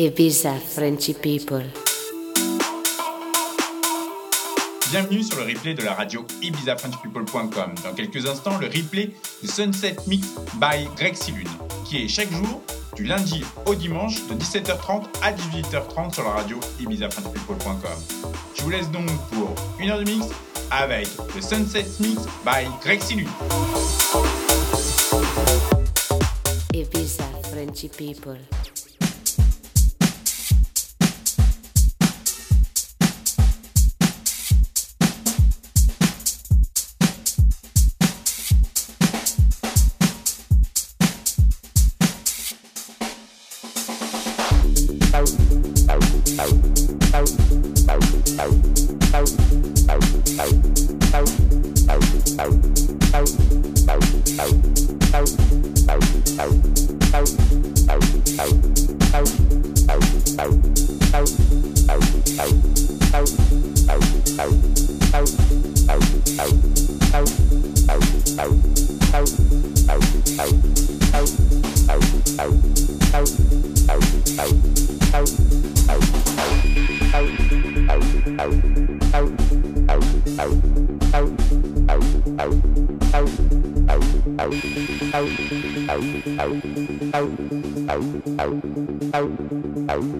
Ibiza Frenchy People. Bienvenue sur le replay de la radio ibizafrenchpeople.com. Dans quelques instants, le replay de Sunset Mix by Greg Silune, qui est chaque jour du lundi au dimanche de 17h30 à 18h30 sur la radio ibizafrenchpeople.com. Je vous laisse donc pour une heure de mix avec le Sunset Mix by Greg Silune. Ibiza Frenchy People.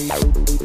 You're alright,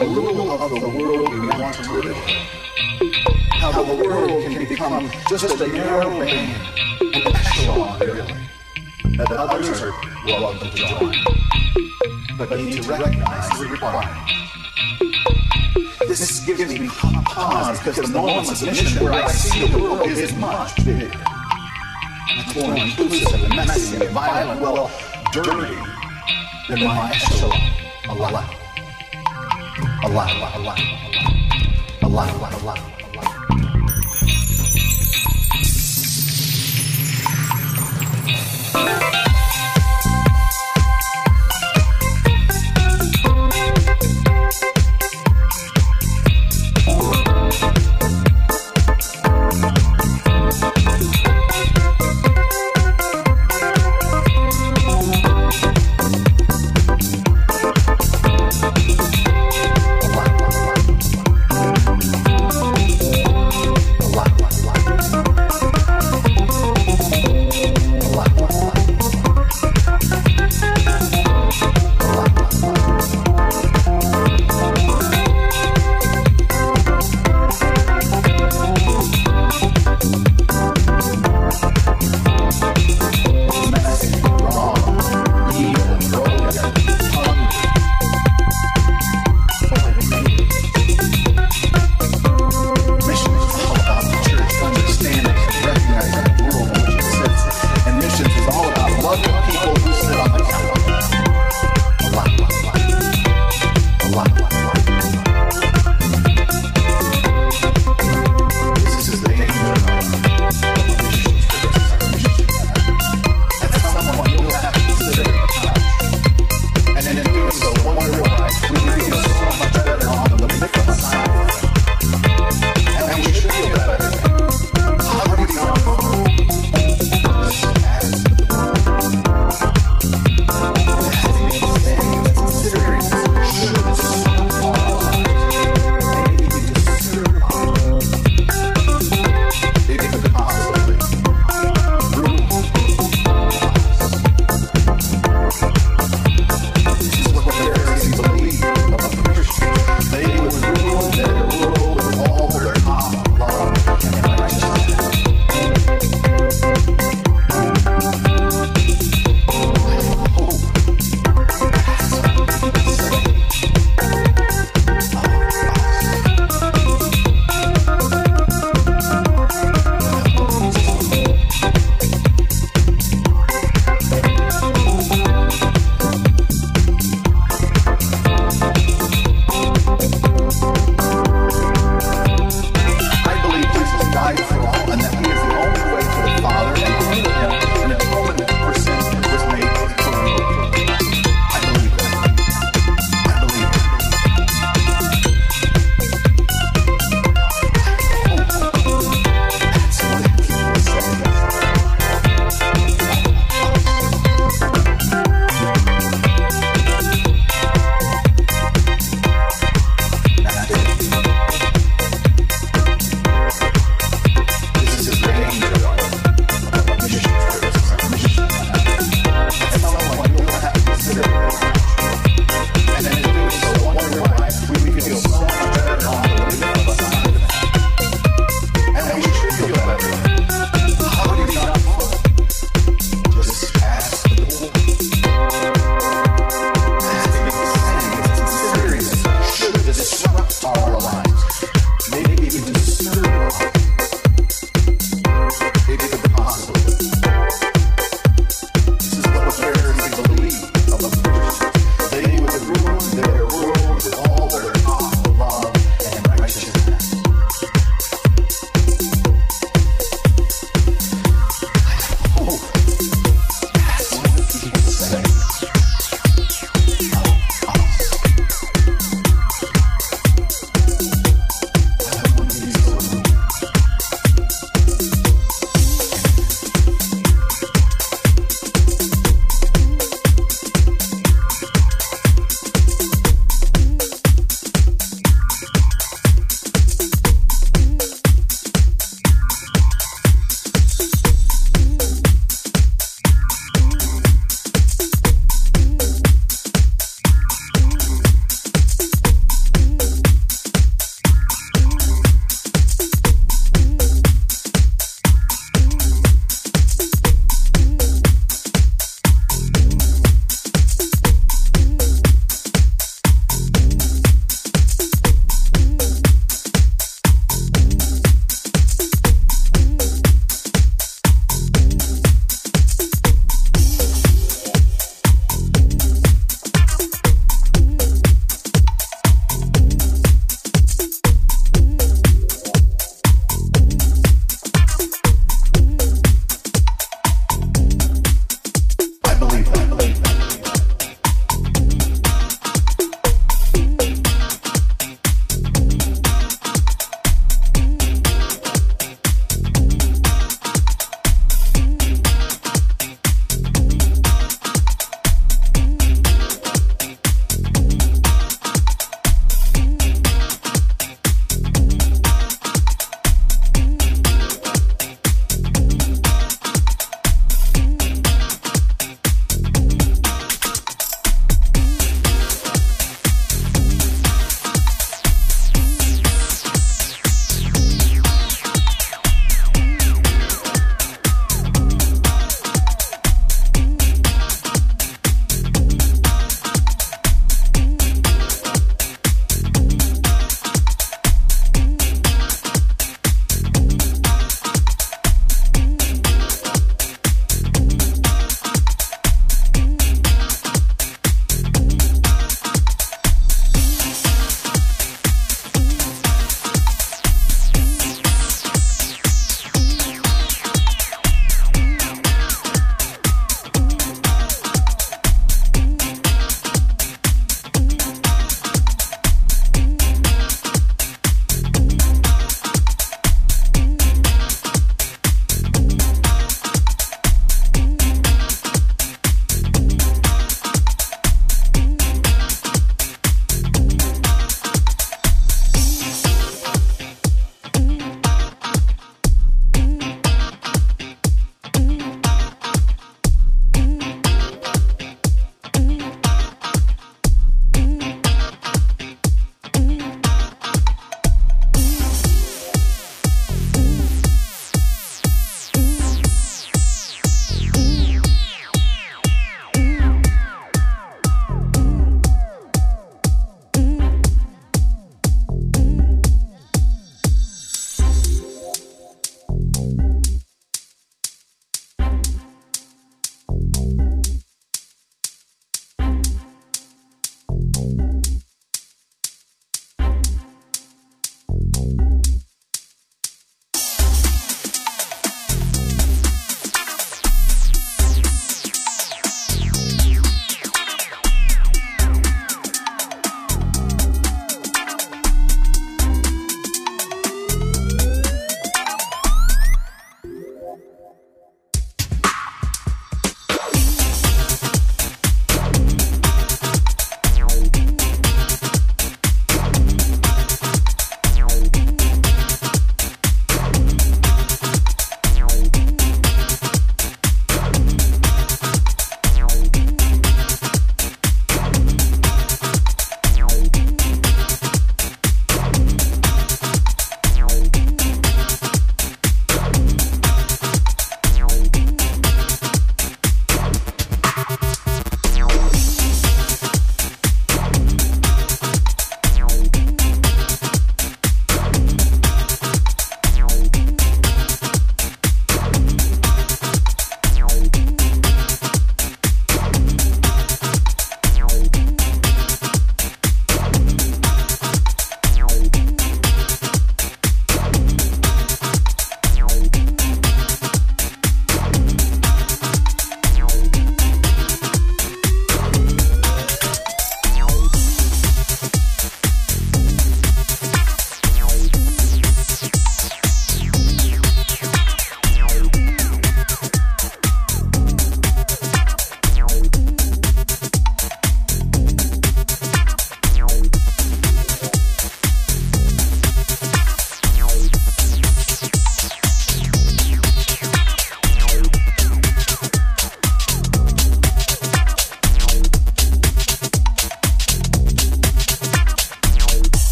the rule of the world we want to live in. How the world can become just a narrow band, an echelon, really, that others are welcome to join, but need to recognize the requirement. This gives me pause because the moments mission where I see the world is much bigger. It's more inclusive and messy and violent, well, dirty than my echelon. A lot. A lot, a lot, a lot, a lot,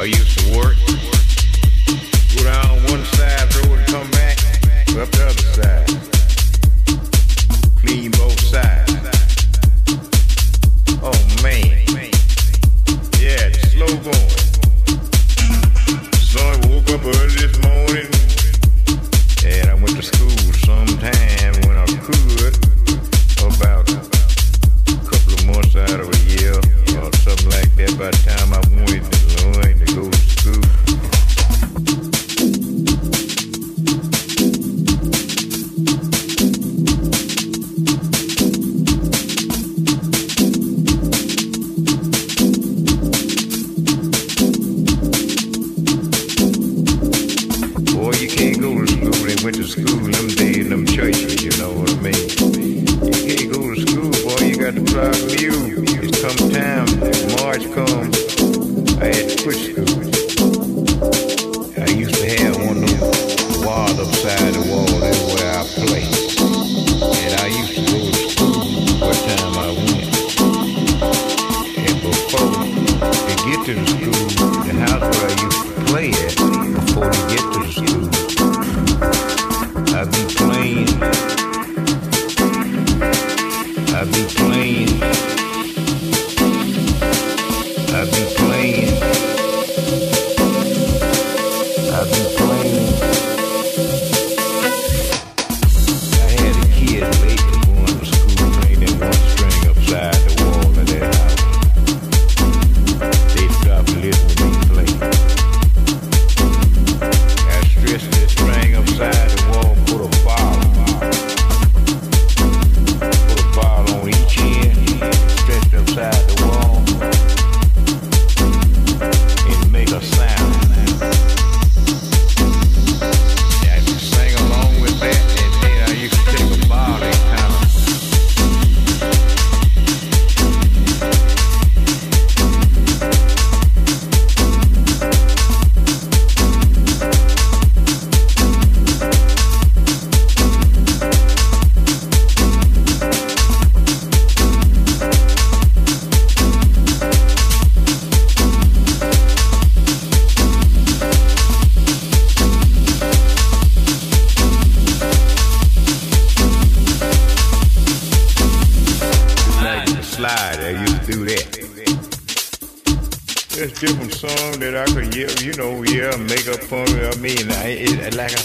a lot, like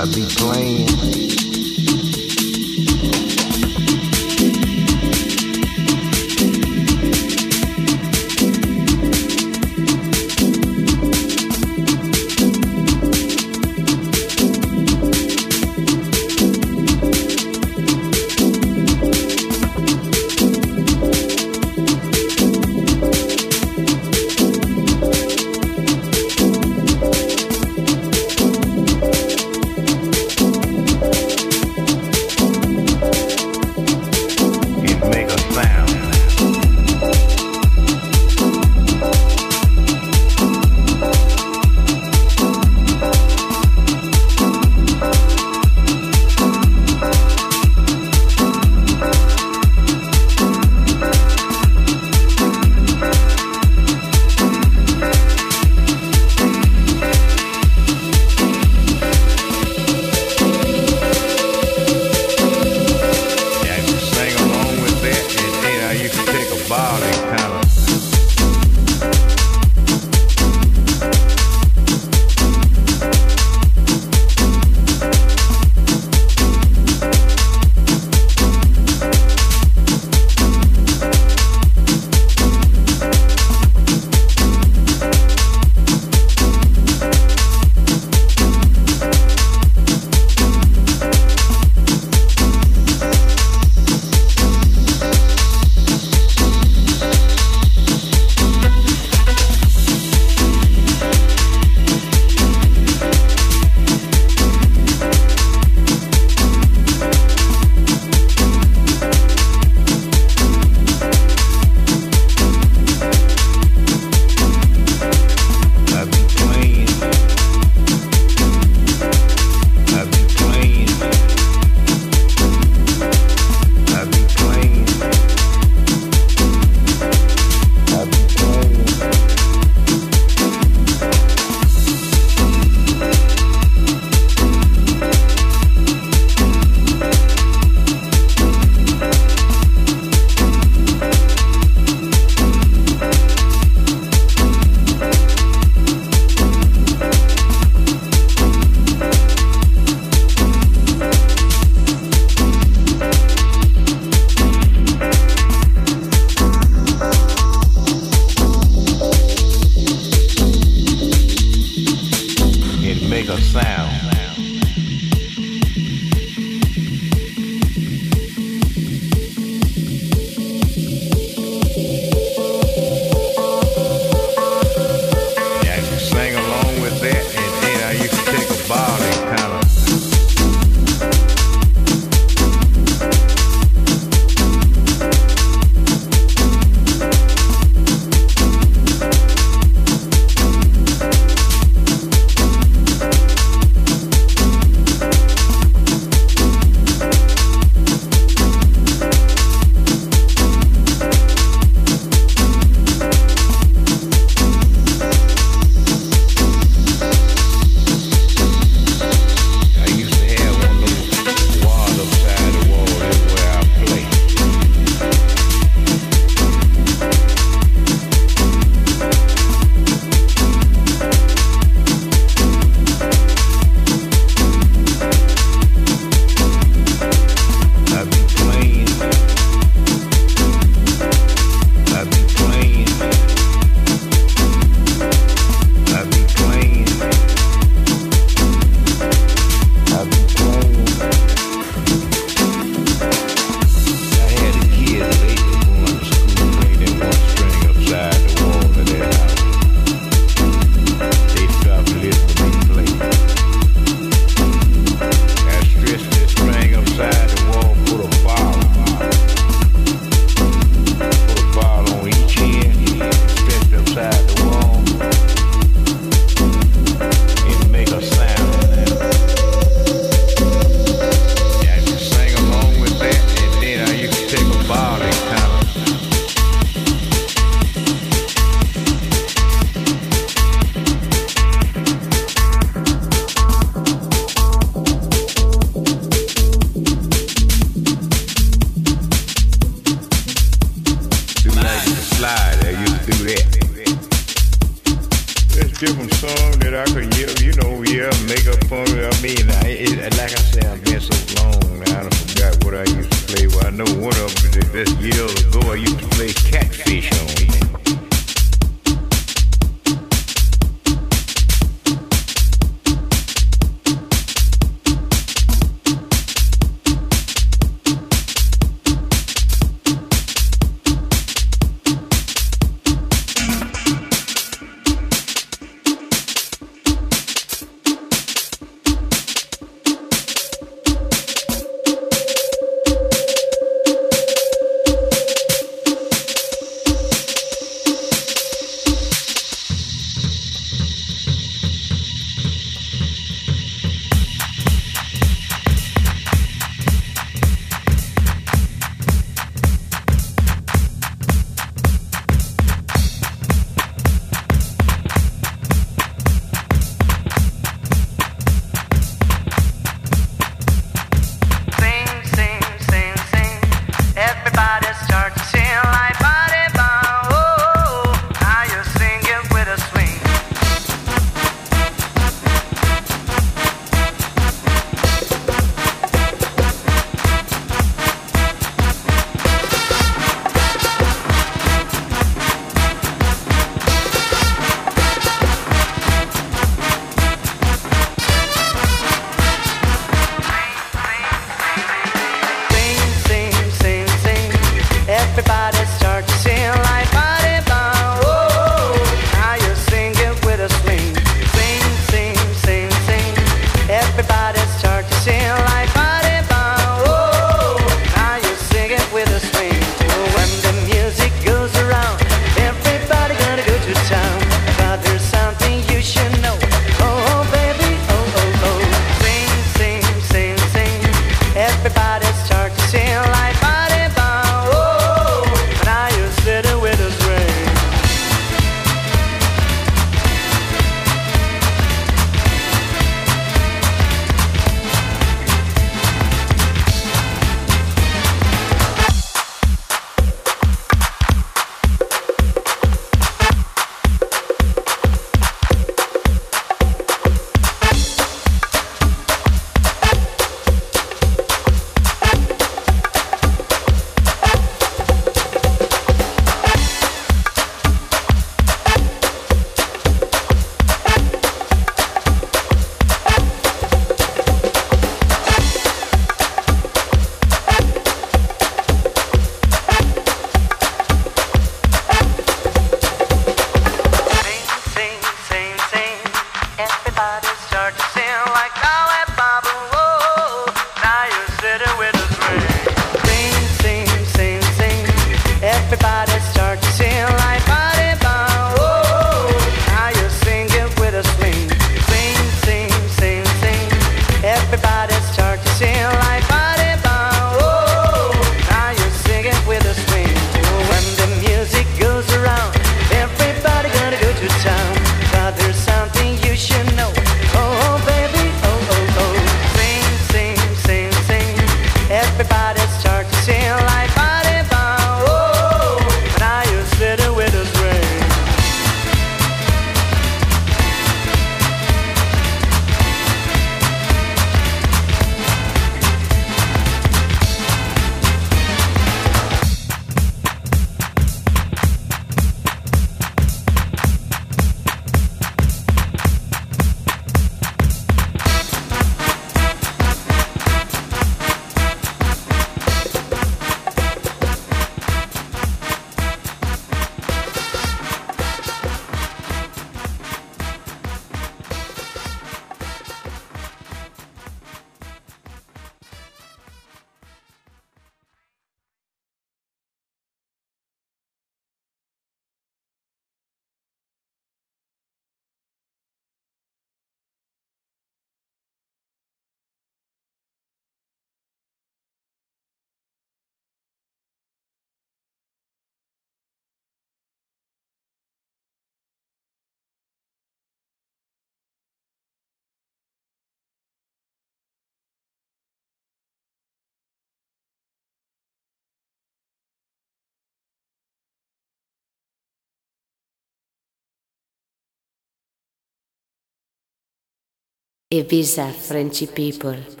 Ibiza Frenchy people.